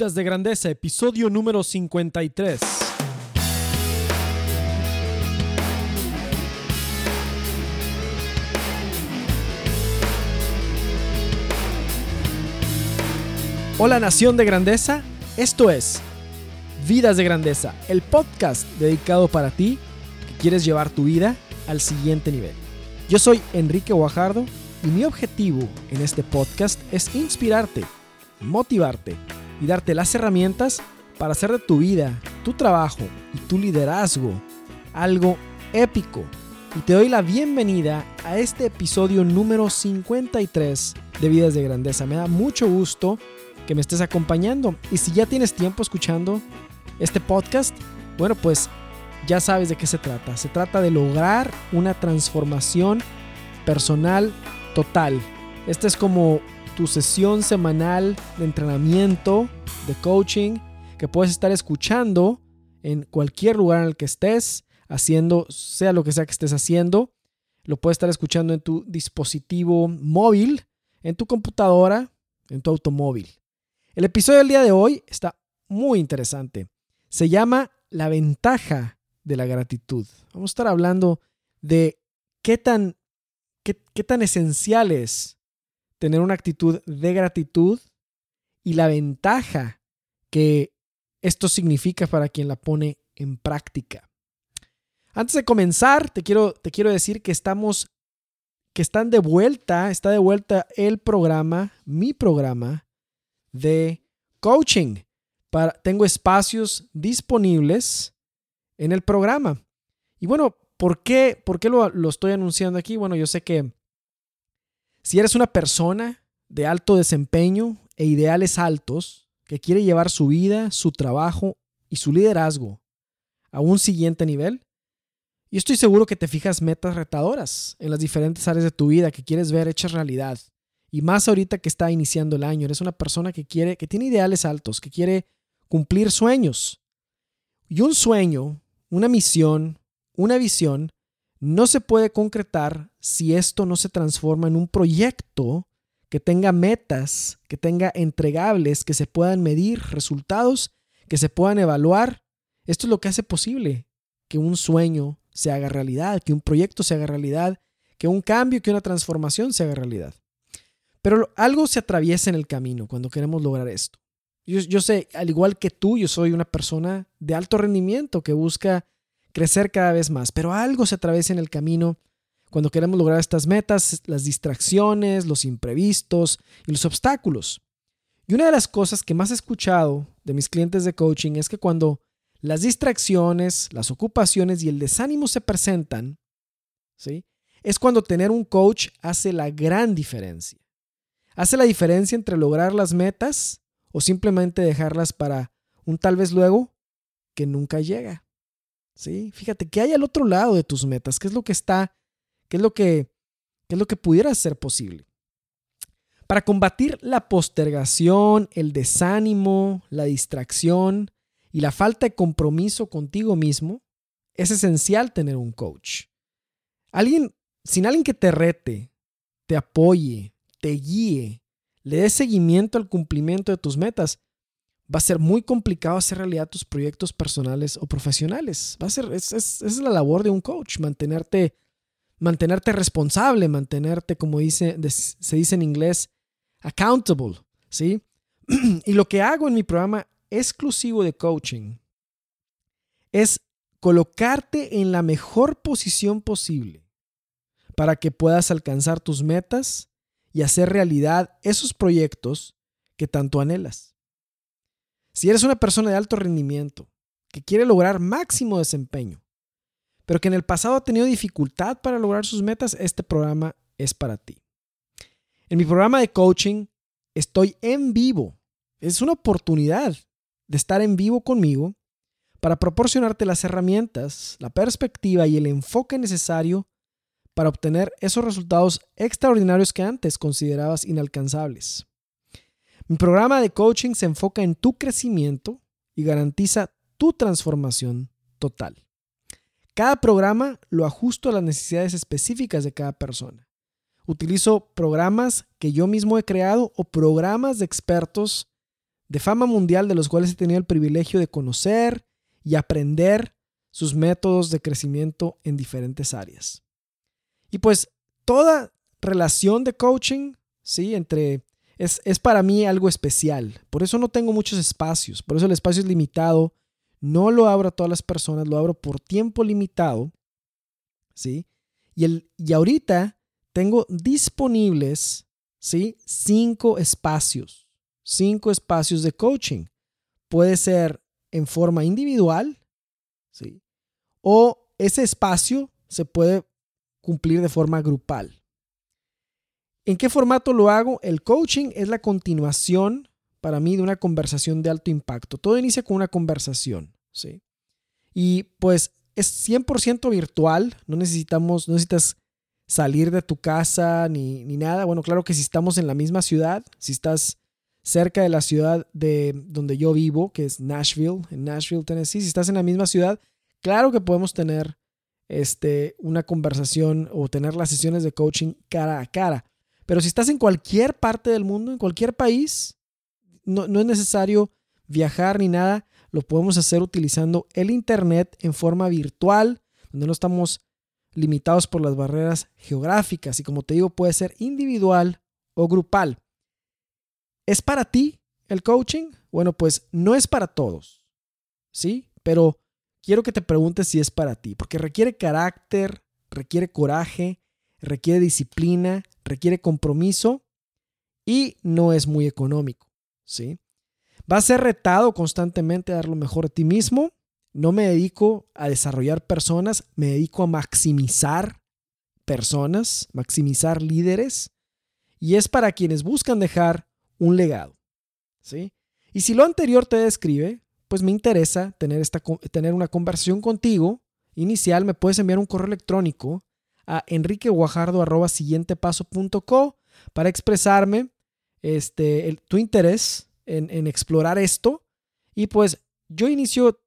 Vidas de Grandeza, episodio número 53. Hola Nación de Grandeza, esto es Vidas de Grandeza, el podcast dedicado para ti que quieres llevar tu vida al siguiente nivel. Yo soy Enrique Guajardo y mi objetivo en este podcast es inspirarte, motivarte y darte las herramientas para hacer de tu vida, tu trabajo y tu liderazgo algo épico. Y te doy la bienvenida a este episodio número 53 de Vidas de Grandeza. Me da mucho gusto que me estés acompañando. Y si ya tienes tiempo escuchando este podcast, bueno, pues ya sabes de qué se trata. Se trata de lograr una transformación personal total. Esta es como tu sesión semanal de entrenamiento, de coaching, que puedes estar escuchando en cualquier lugar en el que estés, haciendo, sea lo que sea que estés haciendo. Lo puedes estar escuchando en tu dispositivo móvil, en tu computadora, en tu automóvil. El episodio del día de hoy está muy interesante. Se llama La ventaja de la gratitud. Vamos a estar hablando de qué tan, qué, tan esencial es tener una actitud de gratitud y la ventaja que esto significa para quien la pone en práctica. Antes de comenzar, te quiero, te quiero decir que estamos, que están de vuelta, está de vuelta el programa, mi programa de coaching. Para, tengo espacios disponibles en el programa. Y bueno, ¿por qué, por qué lo, lo estoy anunciando aquí? Bueno, yo sé que si eres una persona de alto desempeño e ideales altos, que quiere llevar su vida, su trabajo y su liderazgo a un siguiente nivel, y estoy seguro que te fijas metas retadoras en las diferentes áreas de tu vida que quieres ver hechas realidad. Y más ahorita que está iniciando el año, eres una persona que quiere, que tiene ideales altos, que quiere cumplir sueños. Y un sueño, una misión, una visión, no se puede concretar si esto no se transforma en un proyecto que tenga metas, que tenga entregables, que se puedan medir resultados, que se puedan evaluar. Esto es lo que hace posible que un sueño se haga realidad, que un proyecto se haga realidad, que un cambio, que una transformación se haga realidad. Pero algo se atraviesa en el camino cuando queremos lograr esto. Yo, sé, al igual que tú, yo soy una persona de alto rendimiento que busca crecer cada vez más, pero algo se atraviesa en el camino cuando queremos lograr estas metas, las distracciones, los imprevistos y los obstáculos. Y una de las cosas que más he escuchado de mis clientes de coaching es que cuando las distracciones, las ocupaciones y el desánimo se presentan, ¿sí? es cuando tener un coach hace la gran diferencia. Hace la diferencia entre lograr las metas o simplemente dejarlas para un tal vez luego que nunca llega. ¿Sí? Fíjate, ¿qué hay al otro lado de tus metas? ¿Qué es lo que está, qué es lo que, qué es lo que pudiera ser posible? Para combatir la postergación, el desánimo, la distracción y la falta de compromiso contigo mismo, es esencial tener un coach. Alguien, sin alguien que te rete, te apoye, te guíe, le dé seguimiento al cumplimiento de tus metas, va a ser muy complicado hacer realidad tus proyectos personales o profesionales. Va a ser, es, es, la labor de un coach, mantenerte, mantenerte responsable, mantenerte, como dice, se dice en inglés, accountable, ¿sí? y lo que hago en mi programa exclusivo de coaching es colocarte en la mejor posición posible para que puedas alcanzar tus metas y hacer realidad esos proyectos que tanto anhelas. Si eres una persona de alto rendimiento, que quiere lograr máximo desempeño, pero que en el pasado ha tenido dificultad para lograr sus metas, este programa es para ti. En mi programa de coaching estoy en vivo. Es una oportunidad de estar en vivo conmigo para proporcionarte las herramientas, la perspectiva y el enfoque necesario para obtener esos resultados extraordinarios que antes considerabas inalcanzables. Mi programa de coaching se enfoca en tu crecimiento y garantiza tu transformación total. Cada programa lo ajusto a las necesidades específicas de cada persona. Utilizo programas que yo mismo he creado o programas de expertos de fama mundial de los cuales he tenido el privilegio de conocer y aprender sus métodos de crecimiento en diferentes áreas. Y pues toda relación de coaching, ¿sí? Entre, es, es para mí algo especial. Por eso no tengo muchos espacios, por eso el espacio es limitado. No lo abro a todas las personas, lo abro por tiempo limitado, ¿sí? Y, el, y ahorita tengo disponibles, ¿sí? Cinco espacios, cinco espacios de coaching. Puede ser en forma individual, ¿sí? O ese espacio se puede cumplir de forma grupal. ¿En qué formato lo hago? El coaching es la continuación para mí de una conversación de alto impacto. Todo inicia con una conversación, ¿sí? Y pues es 100% virtual, no necesitamos, no necesitas salir de tu casa ni, ni, nada. Bueno, claro que si estamos en la misma ciudad, si estás cerca de la ciudad de donde yo vivo, que es Nashville, en Nashville, Tennessee, si estás en la misma ciudad, claro que podemos tener este, una conversación o tener las sesiones de coaching cara a cara. Pero si estás en cualquier parte del mundo, en cualquier país, no, es necesario viajar ni nada. Lo podemos hacer utilizando el Internet en forma virtual, donde no estamos limitados por las barreras geográficas. Y como te digo, puede ser individual o grupal. ¿Es para ti el coaching? Bueno, pues no es para todos, ¿sí? Pero quiero que te preguntes si es para ti, porque requiere carácter, requiere coraje, requiere disciplina, requiere compromiso y no es muy económico, ¿sí? Va a ser retado constantemente a dar lo mejor de ti mismo. No me dedico a desarrollar personas, me dedico a maximizar personas, maximizar líderes y es para quienes buscan dejar un legado, ¿sí? Y si lo anterior te describe, pues me interesa tener, esta, tener una conversación contigo inicial, me puedes enviar un correo electrónico a enriqueguajardo.siguientepaso.co para expresarme este, tu interés en, explorar esto. Y pues yo inicio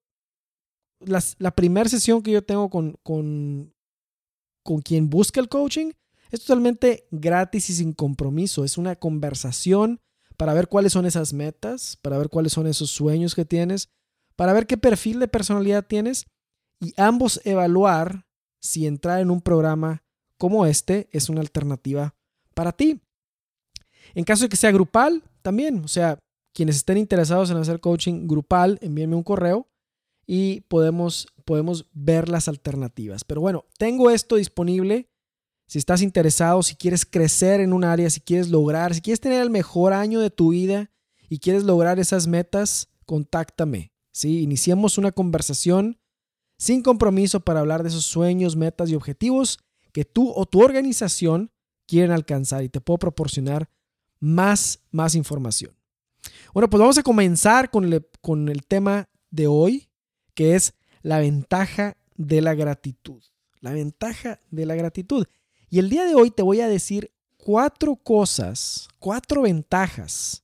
la primera sesión que yo tengo con, con, con quien busca el coaching. Es totalmente gratis y sin compromiso. Es una conversación para ver cuáles son esas metas, para ver cuáles son esos sueños que tienes, para ver qué perfil de personalidad tienes y ambos evaluar si entrar en un programa como este es una alternativa para ti. En caso de que sea grupal, también, o sea, quienes estén interesados en hacer coaching grupal, envíenme un correo y podemos, podemos ver las alternativas. Pero bueno, tengo esto disponible si estás interesado, si quieres crecer en un área, si quieres lograr, si quieres tener el mejor año de tu vida y quieres lograr esas metas, contáctame. ¿sí? Iniciemos una conversación sin compromiso para hablar de esos sueños, metas y objetivos que tú o tu organización quieren alcanzar y te puedo proporcionar más, más información. Bueno, pues vamos a comenzar con el, con el tema de hoy, que es la ventaja de la gratitud. La ventaja de la gratitud. Y el día de hoy te voy a decir cuatro cosas, cuatro ventajas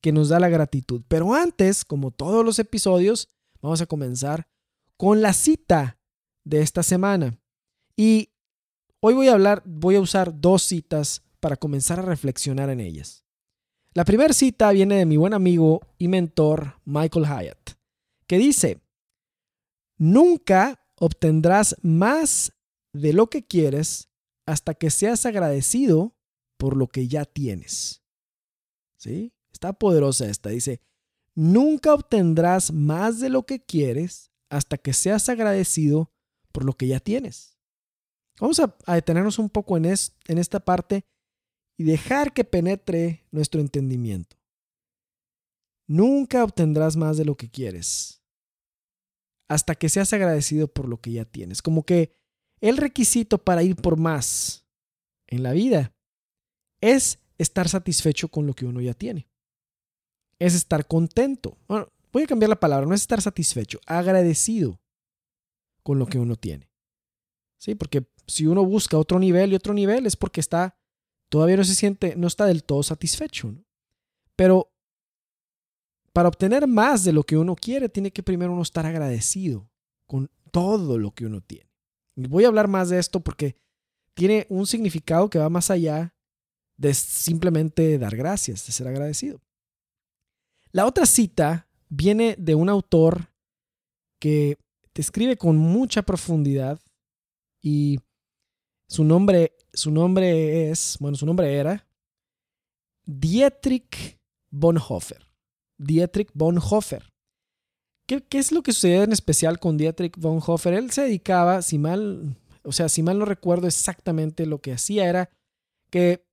que nos da la gratitud. Pero antes, como todos los episodios, vamos a comenzar con la cita de esta semana. Y hoy voy a hablar, voy a usar dos citas para comenzar a reflexionar en ellas. La primera cita viene de mi buen amigo y mentor Michael Hyatt, que dice, nunca obtendrás más de lo que quieres hasta que seas agradecido por lo que ya tienes. ¿Sí? Está poderosa esta. Dice, nunca obtendrás más de lo que quieres hasta que seas agradecido por lo que ya tienes. Vamos a, detenernos un poco en, en esta parte y dejar que penetre nuestro entendimiento. Nunca obtendrás más de lo que quieres hasta que seas agradecido por lo que ya tienes. Como que el requisito para ir por más en la vida es estar satisfecho con lo que uno ya tiene. Es estar contento. Bueno, voy a cambiar la palabra, no es estar satisfecho, agradecido con lo que uno tiene. Sí, porque si uno busca otro nivel y otro nivel es porque está todavía no se siente, no está del todo satisfecho. Pero para obtener más de lo que uno quiere, tiene que primero uno estar agradecido con todo lo que uno tiene. Voy a hablar más de esto porque tiene un significado que va más allá de simplemente dar gracias, de ser agradecido. La otra cita viene de un autor que te escribe con mucha profundidad y su nombre, su nombre es, bueno, su nombre era Dietrich Bonhoeffer. Dietrich Bonhoeffer. ¿Qué, ¿Qué, es lo que sucede en especial con Dietrich Bonhoeffer? Él se dedicaba, si mal, o sea, si mal no recuerdo exactamente lo que hacía, era que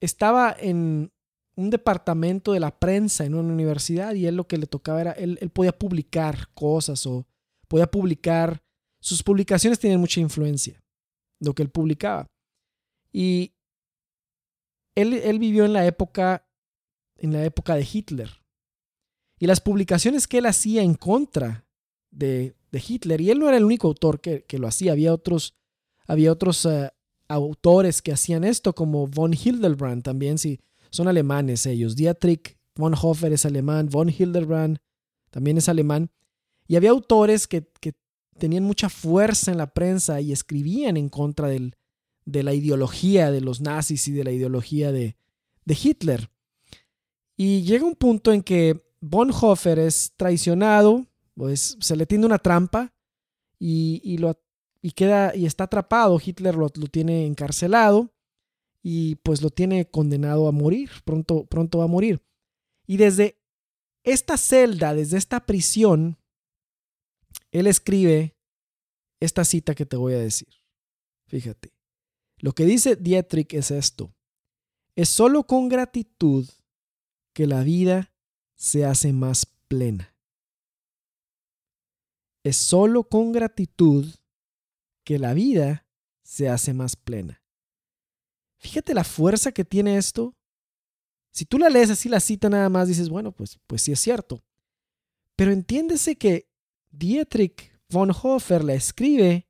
estaba en un departamento de la prensa en una universidad y él lo que le tocaba era, él, él podía publicar cosas o podía publicar, sus publicaciones tienen mucha influencia, lo que él publicaba. Y él, él vivió en la época, en la época de Hitler. Y las publicaciones que él hacía en contra de, de Hitler, y él no era el único autor que, que lo hacía, había otros, había otros uh, autores que hacían esto, como von Hildebrand también, si son alemanes ellos. Dietrich Bonhoeffer es alemán, von Hildebrand también es alemán. Y había autores que, que tenían mucha fuerza en la prensa y escribían en contra del, de la ideología de los nazis y de la ideología de, de Hitler. Y llega un punto en que Bonhoeffer es traicionado, pues se le tiende una trampa y, y, lo, y, queda, y está atrapado. Hitler lo, lo tiene encarcelado y pues lo tiene condenado a morir, pronto, pronto va a morir. Y desde esta celda, desde esta prisión, él escribe esta cita que te voy a decir. Fíjate, lo que dice Dietrich es esto. Es solo con gratitud que la vida se hace más plena. Es solo con gratitud que la vida se hace más plena. Fíjate la fuerza que tiene esto. Si tú la lees así, la cita nada más, dices, bueno, pues, pues sí es cierto. Pero entiéndese que Dietrich Bonhoeffer la escribe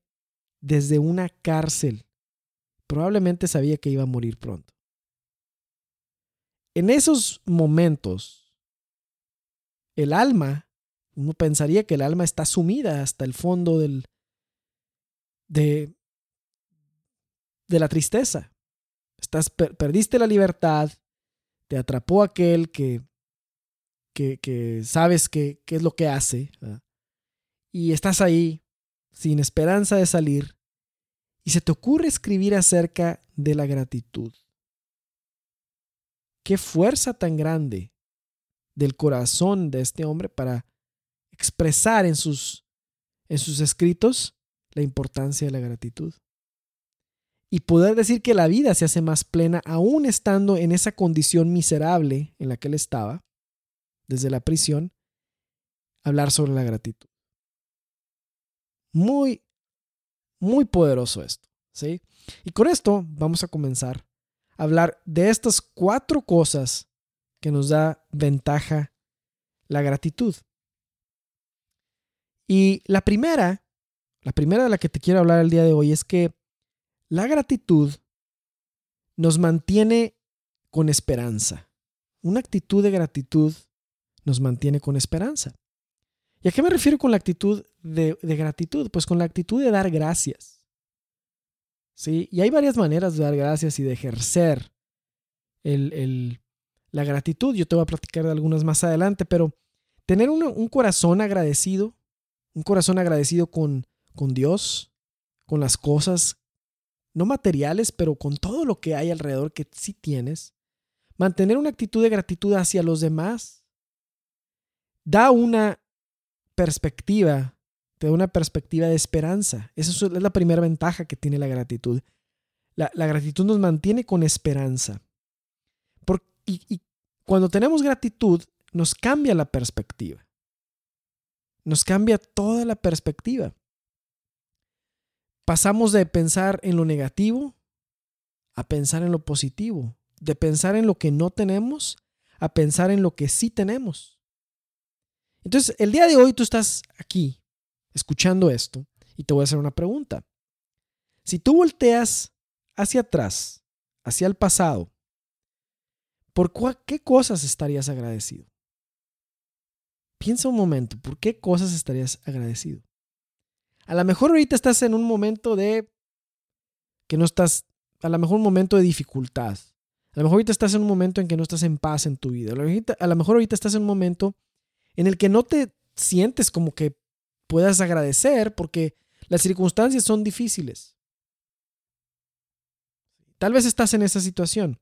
desde una cárcel. Probablemente sabía que iba a morir pronto. En esos momentos, el alma, uno pensaría que el alma está sumida hasta el fondo del, de, de la tristeza. Perdiste la libertad, te atrapó aquel que, que, que sabes qué es lo que hace, y estás ahí sin esperanza de salir, y se te ocurre escribir acerca de la gratitud. Qué fuerza tan grande del corazón de este hombre para expresar en sus, en sus escritos la importancia de la gratitud y poder decir que la vida se hace más plena aún estando en esa condición miserable en la que él estaba, desde la prisión, hablar sobre la gratitud. Muy, muy poderoso esto, ¿sí? Y con esto vamos a comenzar a hablar de estas cuatro cosas que nos da ventaja la gratitud. Y la primera, la primera de la que te quiero hablar el día de hoy es que la gratitud nos mantiene con esperanza. Una actitud de gratitud nos mantiene con esperanza. ¿Y a qué me refiero con la actitud de, gratitud? Pues con la actitud de dar gracias. ¿Sí? Y hay varias maneras de dar gracias y de ejercer la gratitud. Yo te voy a platicar de algunas más adelante, pero tener un, un corazón agradecido, un corazón agradecido con, con Dios, con las cosas no materiales, pero con todo lo que hay alrededor que sí tienes, mantener una actitud de gratitud hacia los demás da una perspectiva, te da una perspectiva de esperanza. Esa es la primera ventaja que tiene la gratitud. La, gratitud nos mantiene con esperanza. y cuando tenemos gratitud, nos cambia la perspectiva. Nos cambia toda la perspectiva pasamos de pensar en lo negativo a pensar en lo positivo, de pensar en lo que no tenemos a pensar en lo que sí tenemos. Entonces, el día de hoy tú estás aquí escuchando esto y te voy a hacer una pregunta. Si tú volteas hacia atrás, hacia el pasado, ¿por qué cosas estarías agradecido? Piensa un momento, ¿por qué cosas estarías agradecido? A lo mejor ahorita estás en un momento de que no estás, a lo mejor un momento de dificultad. A lo mejor ahorita estás en un momento en que no estás en paz en tu vida. A lo mejor ahorita estás en un momento en el que no te sientes como que puedas agradecer porque las circunstancias son difíciles. Tal vez estás en esa situación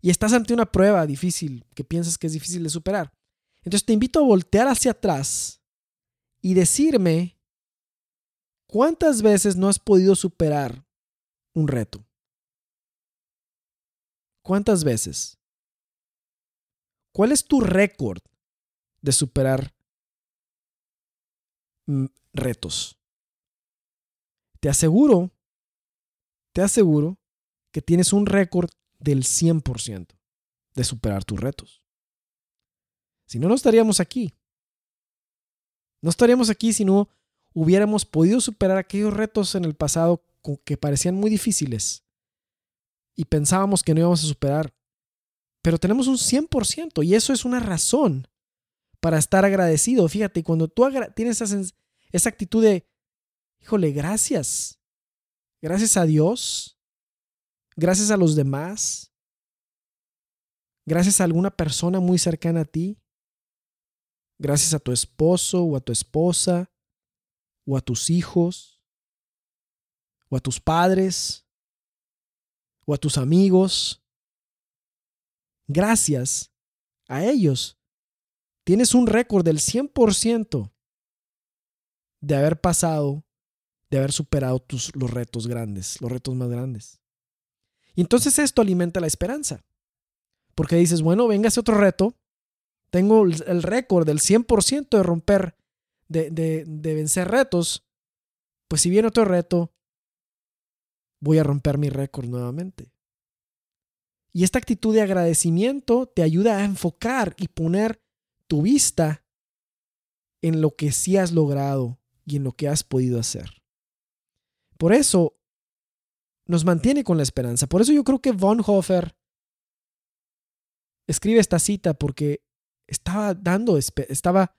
y estás ante una prueba difícil que piensas que es difícil de superar. Entonces te invito a voltear hacia atrás y decirme cuántas veces no has podido superar un reto. ¿Cuántas veces? ¿Cuál es tu récord de superar mm, retos? Te aseguro, te aseguro que tienes un récord del 100% de superar tus retos. Si no, no estaríamos aquí. No estaríamos aquí si no hubiéramos podido superar aquellos retos en el pasado que parecían muy difíciles y pensábamos que no íbamos a superar. Pero tenemos un 100% y eso es una razón para estar agradecido. Fíjate, cuando tú tienes esa, esa actitud de, híjole, gracias. Gracias a Dios. Gracias a los demás. Gracias a alguna persona muy cercana a ti. Gracias a tu esposo o a tu esposa o a tus hijos o a tus padres o a tus amigos. Gracias a ellos. Tienes un récord del 100% de haber pasado, de haber superado tus, los retos grandes, los retos más grandes. Y entonces esto alimenta la esperanza. Porque dices, bueno, venga ese otro reto. Tengo el récord del 100% de romper, de, de, de vencer retos. Pues si viene otro reto, voy a romper mi récord nuevamente. Y esta actitud de agradecimiento te ayuda a enfocar y poner tu vista en lo que sí has logrado y en lo que has podido hacer. Por eso nos mantiene con la esperanza. Por eso yo creo que Bonhoeffer escribe esta cita porque estaba dando, estaba,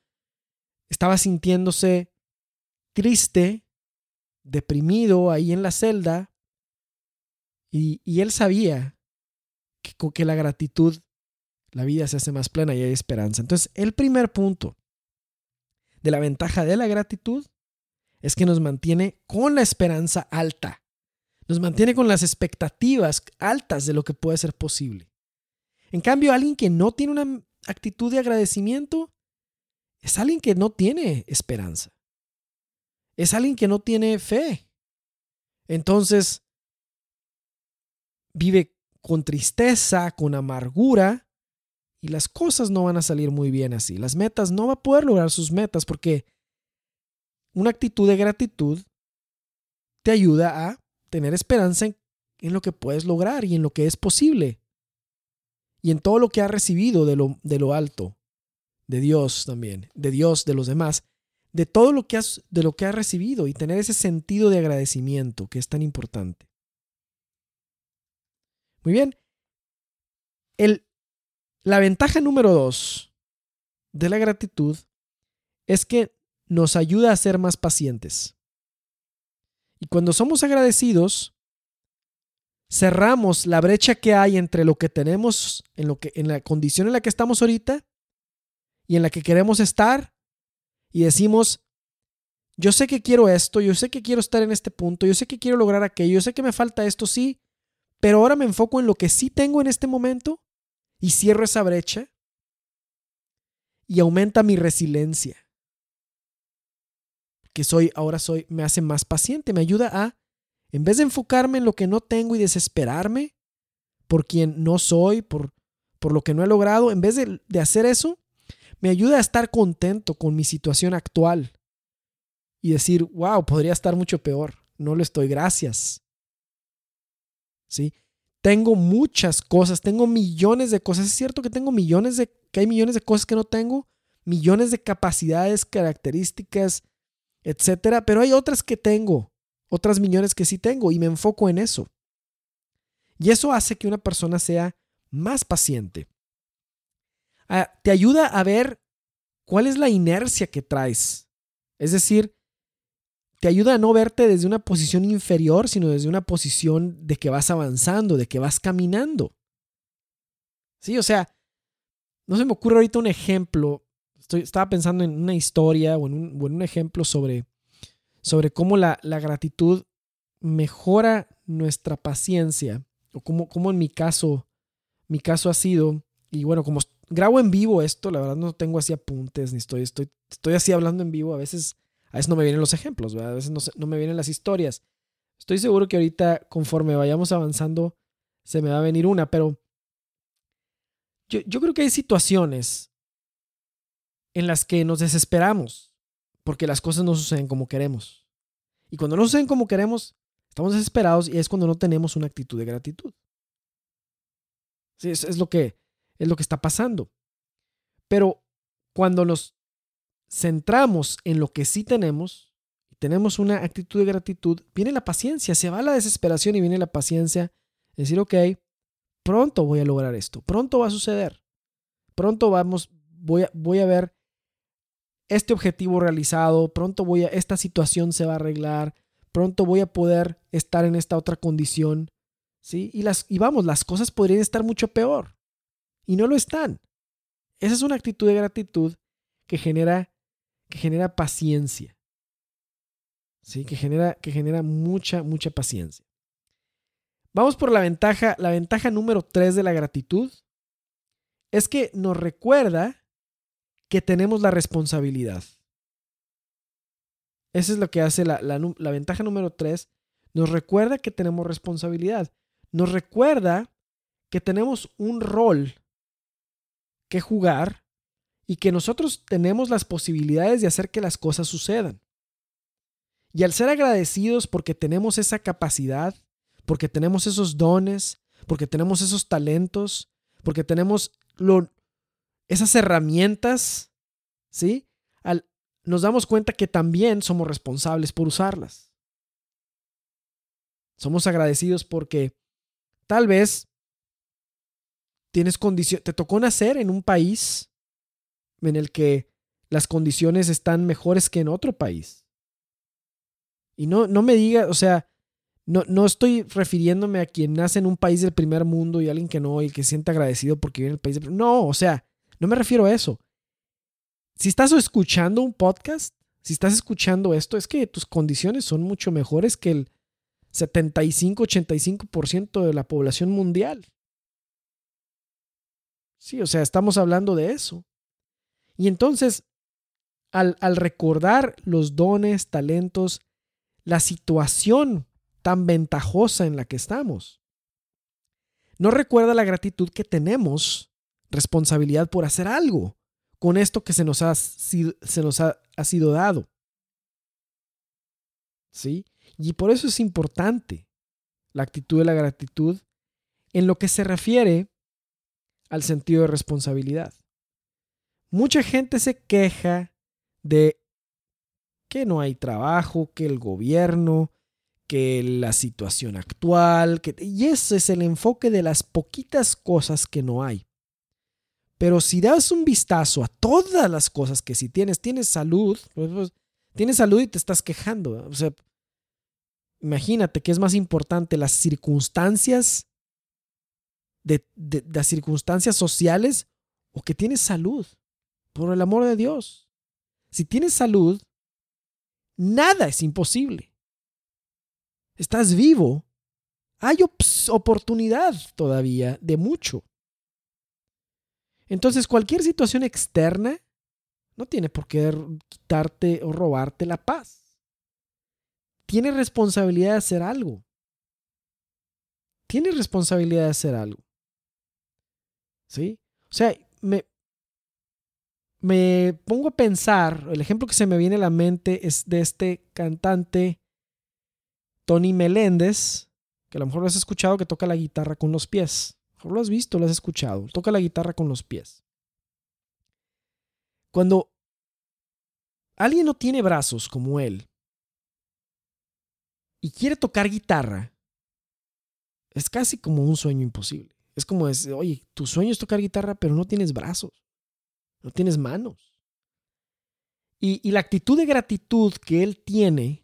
estaba sintiéndose triste, deprimido ahí en la celda y, él sabía que con que la gratitud, la vida se hace más plena y hay esperanza. Entonces, el primer punto de la ventaja de la gratitud es que nos mantiene con la esperanza alta. Nos mantiene con las expectativas altas de lo que puede ser posible. En cambio, alguien que no tiene una actitud de agradecimiento es alguien que no tiene esperanza. Es alguien que no tiene fe. Entonces, vive con tristeza, con amargura, y las cosas no van a salir muy bien así. Las metas no va a poder lograr sus metas porque una actitud de gratitud te ayuda a tener esperanza en, en, lo que puedes lograr y en lo que es posible. Y en todo lo que has recibido de lo, de lo alto, de Dios también, de Dios, de los demás, de todo lo que has, de lo que has recibido y tener ese sentido de agradecimiento que es tan importante. Muy bien. El, la ventaja número dos de la gratitud es que nos ayuda a ser más pacientes. Y cuando somos agradecidos, cerramos la brecha que hay entre lo que tenemos, en, lo que, en la condición en la que estamos ahorita y en la que queremos estar, y decimos, yo sé que quiero esto, yo sé que quiero estar en este punto, yo sé que quiero lograr aquello, yo sé que me falta esto, sí, pero ahora me enfoco en lo que sí tengo en este momento y cierro esa brecha y aumenta mi resiliencia. Que soy, ahora soy, me hace más paciente, me ayuda a, en vez de enfocarme en lo que no tengo y desesperarme por quien no soy, por, por lo que no he logrado, en vez de, de hacer eso, me ayuda a estar contento con mi situación actual y decir, wow, podría estar mucho peor, no lo estoy, gracias. ¿sí? Tengo muchas cosas, tengo millones de cosas. Es cierto que tengo millones de, que hay millones de cosas que no tengo, millones de capacidades, características, etcétera, pero hay otras que tengo, otras millones que sí tengo y me enfoco en eso. Y eso hace que una persona sea más paciente. Ah, te ayuda a ver cuál es la inercia que traes. Es decir, te ayuda a no verte desde una posición inferior, sino desde una posición de que vas avanzando, de que vas caminando. Sí, o sea, no se me ocurre ahorita un ejemplo. Estoy, estaba pensando en una historia o en un, ejemplo sobre, sobre cómo la, la, gratitud mejora nuestra paciencia. O cómo, cómo en mi caso, mi caso ha sido. Y bueno, como grabo en vivo esto, la verdad no tengo así apuntes, ni estoy, estoy, estoy así hablando en vivo. A veces a veces no me vienen los ejemplos, a veces no, me vienen las historias. Estoy seguro que ahorita, conforme vayamos avanzando, se me va a venir una, pero yo, yo creo que hay situaciones en las que nos desesperamos porque las cosas no suceden como queremos. Y cuando no suceden como queremos, estamos desesperados y es cuando no tenemos una actitud de gratitud. Sí, es, es, lo que, es lo que está pasando. Pero cuando nos centramos en lo que sí tenemos tenemos una actitud de gratitud, viene la paciencia, se va la desesperación y viene la paciencia. Decir, ok, pronto voy a lograr esto, pronto va a suceder, pronto vamos, voy a, voy a ver este objetivo realizado, pronto voy a, esta situación se va a arreglar, pronto voy a poder estar en esta otra condición, ¿sí? Y, las, y vamos, las cosas podrían estar mucho peor y no lo están. Esa es una actitud de gratitud que genera que genera paciencia. ¿Sí? Que genera, que genera mucha, mucha paciencia. Vamos por la ventaja. La ventaja número tres de la gratitud es que nos recuerda que tenemos la responsabilidad. Eso es lo que hace la, la ventaja número tres. Nos recuerda que tenemos responsabilidad. Nos recuerda que tenemos un rol que jugar y que nosotros tenemos las posibilidades de hacer que las cosas sucedan. Y al ser agradecidos porque tenemos esa capacidad, porque tenemos esos dones, porque tenemos esos talentos, porque tenemos esas herramientas, ¿sí? Nos damos cuenta que también somos responsables por usarlas. Somos agradecidos porque tal vez tienes condición, te tocó nacer en un país en el que las condiciones están mejores que en otro país. Y no, no me diga, o sea, no, no estoy refiriéndome a quien nace en un país del primer mundo y alguien que no, y que se siente agradecido porque vive en el país del No, o sea, no me refiero a eso. Si estás escuchando un podcast, si estás escuchando esto, es que tus condiciones son mucho mejores que el 75-85% de la población mundial. Sí, o sea, estamos hablando de eso. Y entonces, al, recordar los dones, talentos, la situación tan ventajosa en la que estamos, no recuerda la gratitud que tenemos, responsabilidad por hacer algo con esto que se nos ha se nos ha, ha sido dado. ¿Sí? Y por eso es importante la actitud de la gratitud en lo que se refiere al sentido de responsabilidad. Mucha gente se queja de que no hay trabajo, que el gobierno, que la situación actual, que, y ese es el enfoque de las poquitas cosas que no hay. Pero si das un vistazo a todas las cosas que si tienes, tienes salud, pues, pues, tienes salud y te estás quejando. O sea, imagínate que es más importante las circunstancias de las circunstancias sociales o que tienes salud por el amor de Dios. Si tienes salud, nada es imposible. Estás vivo. Hay oportunidad todavía de mucho. Entonces, cualquier situación externa no tiene por qué quitarte o robarte la paz. Tienes responsabilidad de hacer algo. Tienes responsabilidad de hacer algo. ¿Sí? O sea, me, me pongo a pensar, el ejemplo que se me viene a la mente es de este cantante Tony Meléndez, que a lo mejor lo has escuchado, que toca la guitarra con los pies. A lo mejor lo has visto, lo has escuchado. Toca la guitarra con los pies. Cuando alguien no tiene brazos como él y quiere tocar guitarra, es casi como un sueño imposible. Es como decir, oye, tu sueño es tocar guitarra, pero no tienes brazos no tienes manos. Y, la actitud de gratitud que él tiene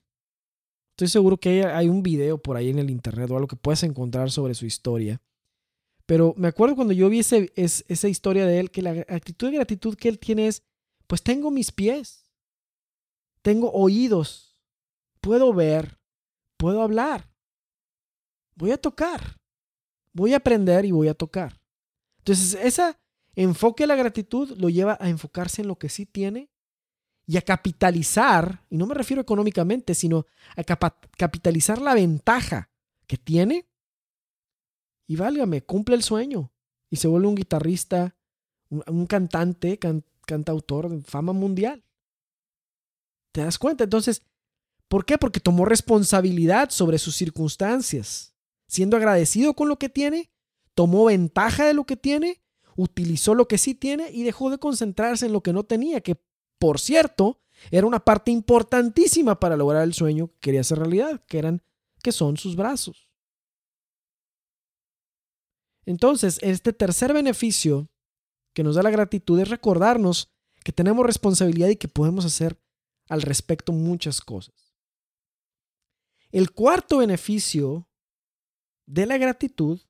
Estoy seguro que hay un video por ahí en el internet o algo que puedes encontrar sobre su historia. Pero me acuerdo cuando yo vi esa historia de él, que la actitud de gratitud que él tiene es, pues tengo mis pies, tengo oídos, puedo ver, puedo hablar, voy a tocar, voy a aprender y voy a tocar. Entonces, ese enfoque de la gratitud lo lleva a enfocarse en lo que sí tiene y a capitalizar, y no me refiero económicamente, sino a capitalizar la ventaja que tiene y válgame, cumple el sueño y se vuelve un guitarrista, un, cantante, cantautor de fama mundial. ¿Te das cuenta? Entonces, ¿por qué? Porque tomó responsabilidad sobre sus circunstancias, siendo agradecido con lo que tiene, tomó ventaja de lo que tiene, utilizó lo que sí tiene y dejó de concentrarse en lo que no tenía, que por cierto, era una parte importantísima para lograr el sueño que quería hacer realidad, que eran que son sus brazos. Entonces, este tercer beneficio que nos da la gratitud es recordarnos que tenemos responsabilidad y que podemos hacer al respecto muchas cosas. El cuarto beneficio de la gratitud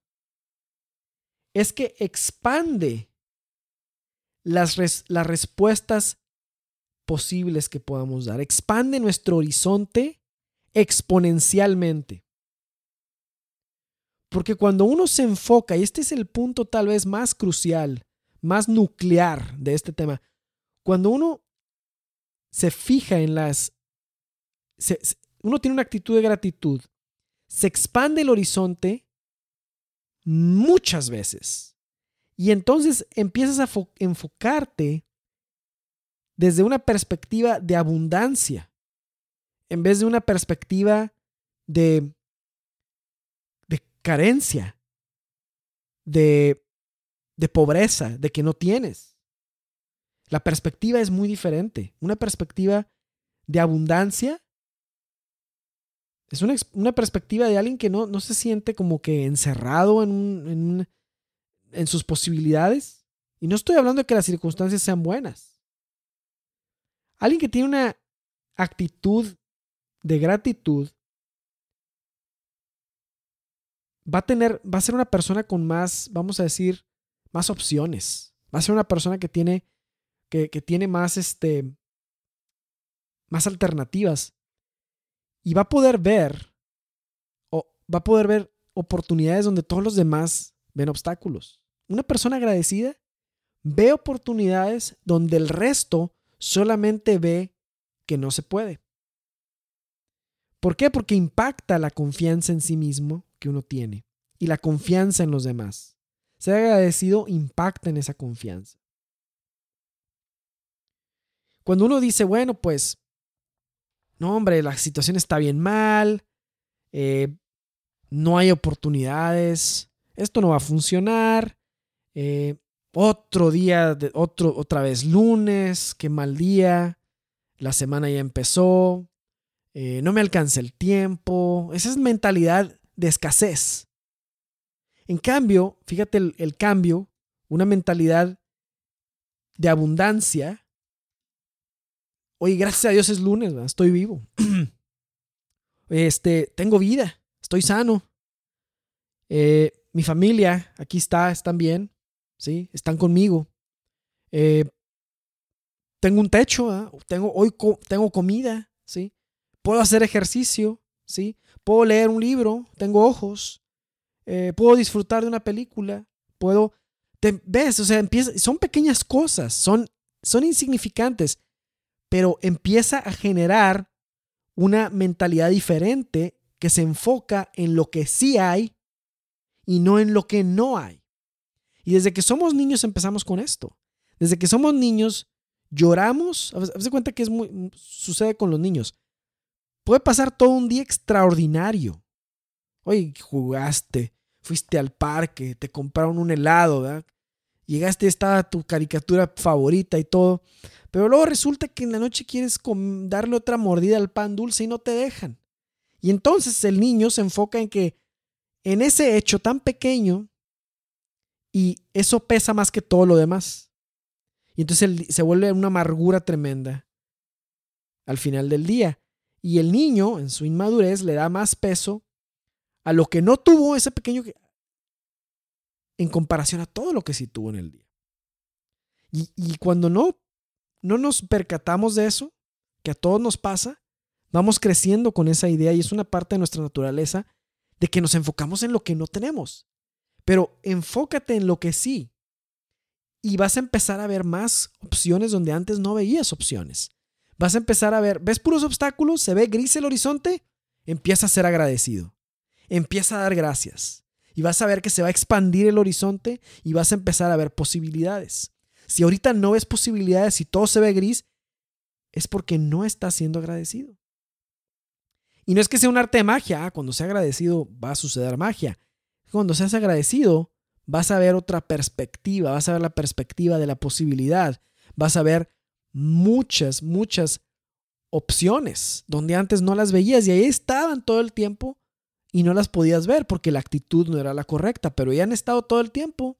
es que expande las, las respuestas posibles que podamos dar. Expande nuestro horizonte exponencialmente. Porque cuando uno se enfoca, y este es el punto tal vez más crucial, más nuclear de este tema, cuando uno se fija en las... uno tiene una actitud de gratitud, se expande el horizonte muchas veces. Y entonces empiezas a enfocarte desde una perspectiva de abundancia, en vez de una perspectiva de carencia, de, de pobreza, de que no tienes. La perspectiva es muy diferente. Una perspectiva de abundancia es una, una, perspectiva de alguien que no, no, se siente como que encerrado en, en, sus posibilidades. Y no estoy hablando de que las circunstancias sean buenas. Alguien que tiene una actitud de gratitud va a tener, va a ser una persona con más, vamos a decir, más opciones. Va a ser una persona que tiene, que, tiene más, este, más alternativas. Y va a poder ver, o va a poder ver oportunidades donde todos los demás ven obstáculos. Una persona agradecida ve oportunidades donde el resto solamente ve que no se puede. ¿Por qué? Porque impacta la confianza en sí mismo que uno tiene y la confianza en los demás. Ser agradecido impacta en esa confianza. Cuando uno dice, bueno, pues, no, hombre, la situación está bien mal, eh, no hay oportunidades, esto no va a funcionar, eh, otro día, de, otro, otra vez lunes, qué mal día, la semana ya empezó, eh, no me alcanza el tiempo, esa es mentalidad de escasez. En cambio, fíjate el, cambio, una mentalidad de abundancia. Oye, gracias a Dios es lunes, estoy vivo. este, tengo vida, estoy sano. Eh, mi familia aquí está, están bien, ¿sí? Están conmigo. Eh, tengo un techo, tengo, hoy tengo comida, ¿sí? Puedo hacer ejercicio, ¿sí? Puedo leer un libro, tengo ojos, eh, puedo disfrutar de una película, puedo... ¿Ves? O sea, empieza, son pequeñas cosas, son, son insignificantes, pero empieza a generar una mentalidad diferente que se enfoca en lo que sí hay y no en lo que no hay. Y desde que somos niños empezamos con esto. Desde que somos niños lloramos, haz de cuenta que es muy, sucede con los niños. Puede pasar todo un día extraordinario. Oye, jugaste, fuiste al parque, te compraron un helado, ¿verdad? Llegaste, estaba tu caricatura favorita y todo. Pero luego resulta que en la noche quieres darle otra mordida al pan dulce y no te dejan. Y entonces el niño se enfoca en que en ese hecho tan pequeño y eso pesa más que todo lo demás. Y entonces se vuelve una amargura tremenda al final del día. Y el niño, en su inmadurez, le da más peso a lo que no tuvo ese pequeño en comparación a todo lo que sí tuvo en el día. Y, cuando no, no nos percatamos de eso, que a todos nos pasa, vamos creciendo con esa idea y es una parte de nuestra naturaleza de que nos enfocamos en lo que no tenemos. Pero enfócate en lo que sí. Y vas a empezar a ver más opciones donde antes no veías opciones. Vas a empezar a ver, ¿ves puros obstáculos? ¿Se ve gris el horizonte? Empieza a ser agradecido. Empieza a dar gracias. Y vas a ver que se va a expandir el horizonte y vas a empezar a ver posibilidades. Si ahorita no ves posibilidades y todo se ve gris, es porque no estás siendo agradecido. Y no es que sea un arte de magia, ah, cuando sea agradecido va a suceder magia. Cuando seas agradecido, vas a ver otra perspectiva, vas a ver la perspectiva de la posibilidad, vas a ver muchas, muchas opciones donde antes no las veías y ahí estaban todo el tiempo y no las podías ver porque la actitud no era la correcta, pero ya han estado todo el tiempo.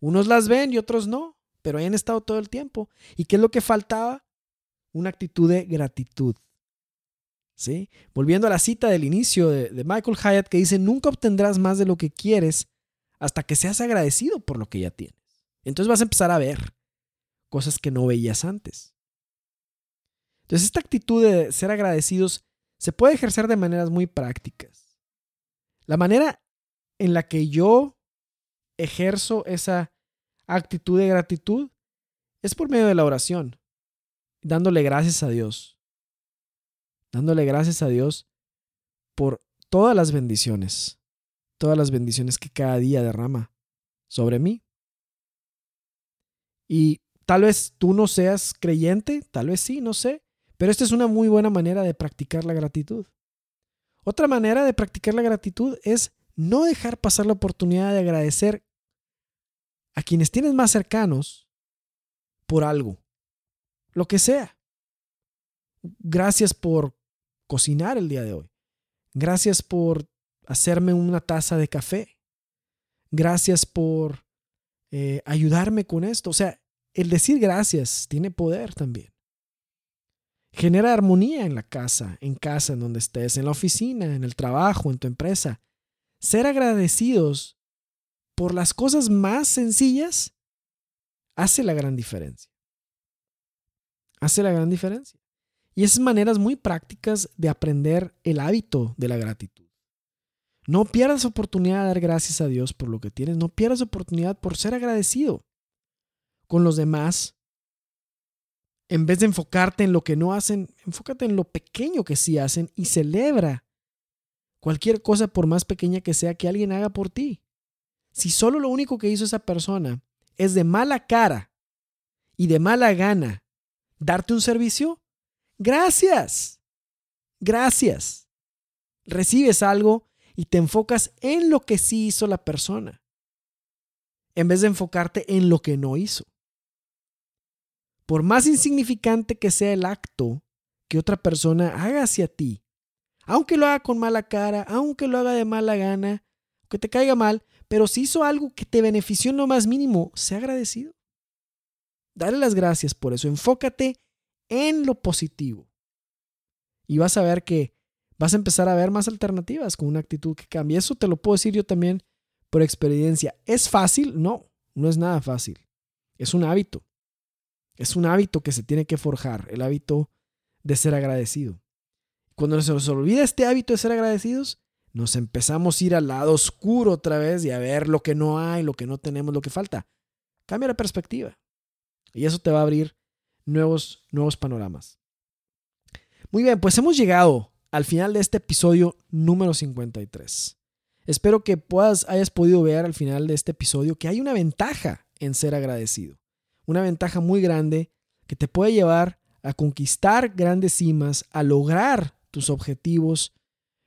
Unos las ven y otros no, pero ahí han estado todo el tiempo. ¿Y qué es lo que faltaba? Una actitud de gratitud. ¿Sí? Volviendo a la cita del inicio de, de Michael Hyatt que dice, nunca obtendrás más de lo que quieres hasta que seas agradecido por lo que ya tienes. Entonces vas a empezar a ver cosas que no veías antes. Entonces esta actitud de ser agradecidos se puede ejercer de maneras muy prácticas. La manera en la que yo ejerzo esa actitud de gratitud es por medio de la oración, dándole gracias a Dios dándole gracias a Dios por todas las bendiciones, todas las bendiciones que cada día derrama sobre mí. Y tal vez tú no seas creyente, tal vez sí, no sé, pero esta es una muy buena manera de practicar la gratitud. Otra manera de practicar la gratitud es no dejar pasar la oportunidad de agradecer a quienes tienes más cercanos por algo, lo que sea. Gracias por cocinar el día de hoy. Gracias por hacerme una taza de café. Gracias por eh, ayudarme con esto. O sea, el decir gracias tiene poder también. Genera armonía en la casa, en casa, en donde estés, en la oficina, en el trabajo, en tu empresa. Ser agradecidos por las cosas más sencillas hace la gran diferencia. Hace la gran diferencia. Y esas maneras muy prácticas de aprender el hábito de la gratitud. No pierdas oportunidad de dar gracias a Dios por lo que tienes. No pierdas oportunidad por ser agradecido con los demás. En vez de enfocarte en lo que no hacen, enfócate en lo pequeño que sí hacen y celebra cualquier cosa por más pequeña que sea que alguien haga por ti. Si solo lo único que hizo esa persona es de mala cara y de mala gana darte un servicio, Gracias. Gracias. Recibes algo y te enfocas en lo que sí hizo la persona, en vez de enfocarte en lo que no hizo. Por más insignificante que sea el acto que otra persona haga hacia ti, aunque lo haga con mala cara, aunque lo haga de mala gana, que te caiga mal, pero si hizo algo que te benefició en lo más mínimo, sea agradecido. Dale las gracias por eso. Enfócate en lo positivo. Y vas a ver que vas a empezar a ver más alternativas con una actitud que cambie. Eso te lo puedo decir yo también por experiencia. ¿Es fácil? No, no es nada fácil. Es un hábito. Es un hábito que se tiene que forjar, el hábito de ser agradecido. Cuando se nos olvida este hábito de ser agradecidos, nos empezamos a ir al lado oscuro otra vez y a ver lo que no hay, lo que no tenemos, lo que falta. Cambia la perspectiva. Y eso te va a abrir nuevos, nuevos panoramas. Muy bien, pues hemos llegado al final de este episodio número 53. Espero que hayas podido ver al final de este episodio que hay una ventaja en ser agradecido. Una ventaja muy grande que te puede llevar a conquistar grandes cimas, a lograr tus objetivos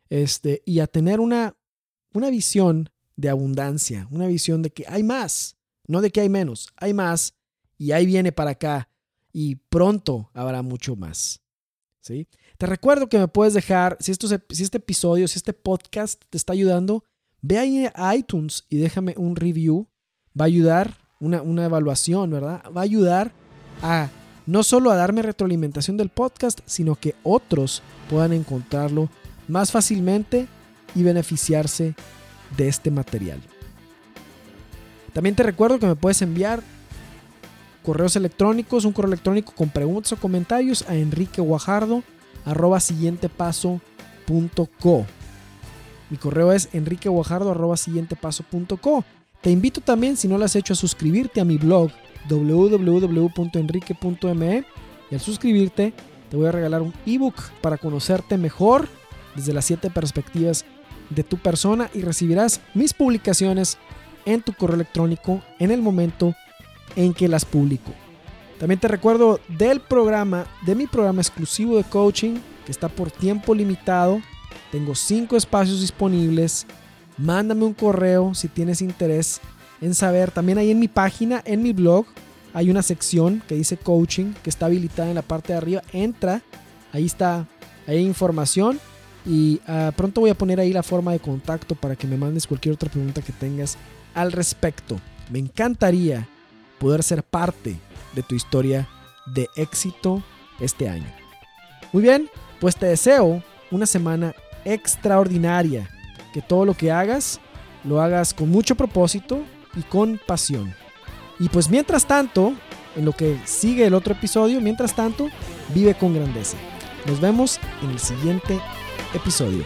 este, y a tener una, una visión de abundancia, una visión de que hay más, no de que hay menos, hay más y ahí viene para acá y pronto habrá mucho más. ¿sí? Te recuerdo que me puedes dejar, si, esto, si este episodio, si este podcast te está ayudando, ve ahí a iTunes y déjame un review. Va a ayudar, una, una evaluación, ¿verdad? Va a ayudar a no solo a darme retroalimentación del podcast, sino que otros puedan encontrarlo más fácilmente y beneficiarse de este material. También te recuerdo que me puedes enviar correos electrónicos, un correo electrónico con preguntas o comentarios a enriqueguajardo arroba siguiente paso Mi correo es enriqueguajardo arroba siguiente paso Te invito también, si no lo has hecho, a suscribirte a mi blog www.enrique.me y al suscribirte te voy a regalar un ebook para conocerte mejor desde las 7 perspectivas de tu persona y recibirás mis publicaciones en tu correo electrónico en el momento en que las publico. También te recuerdo del programa, de mi programa exclusivo de coaching que está por tiempo limitado. Tengo 5 espacios disponibles. Mándame un correo si tienes interés en saber. También ahí en mi página, en mi blog, hay una sección que dice coaching que está habilitada en la parte de arriba. Entra, ahí está, hay información y ah, pronto voy a poner ahí la forma de contacto para que me mandes cualquier otra pregunta que tengas al respecto. Me encantaría poder ser parte de tu historia de éxito este año. Muy bien, pues te deseo una semana extraordinaria. Que todo lo que hagas lo hagas con mucho propósito y con pasión. Y pues mientras tanto, en lo que sigue el otro episodio, mientras tanto, vive con grandeza. Nos vemos en el siguiente episodio.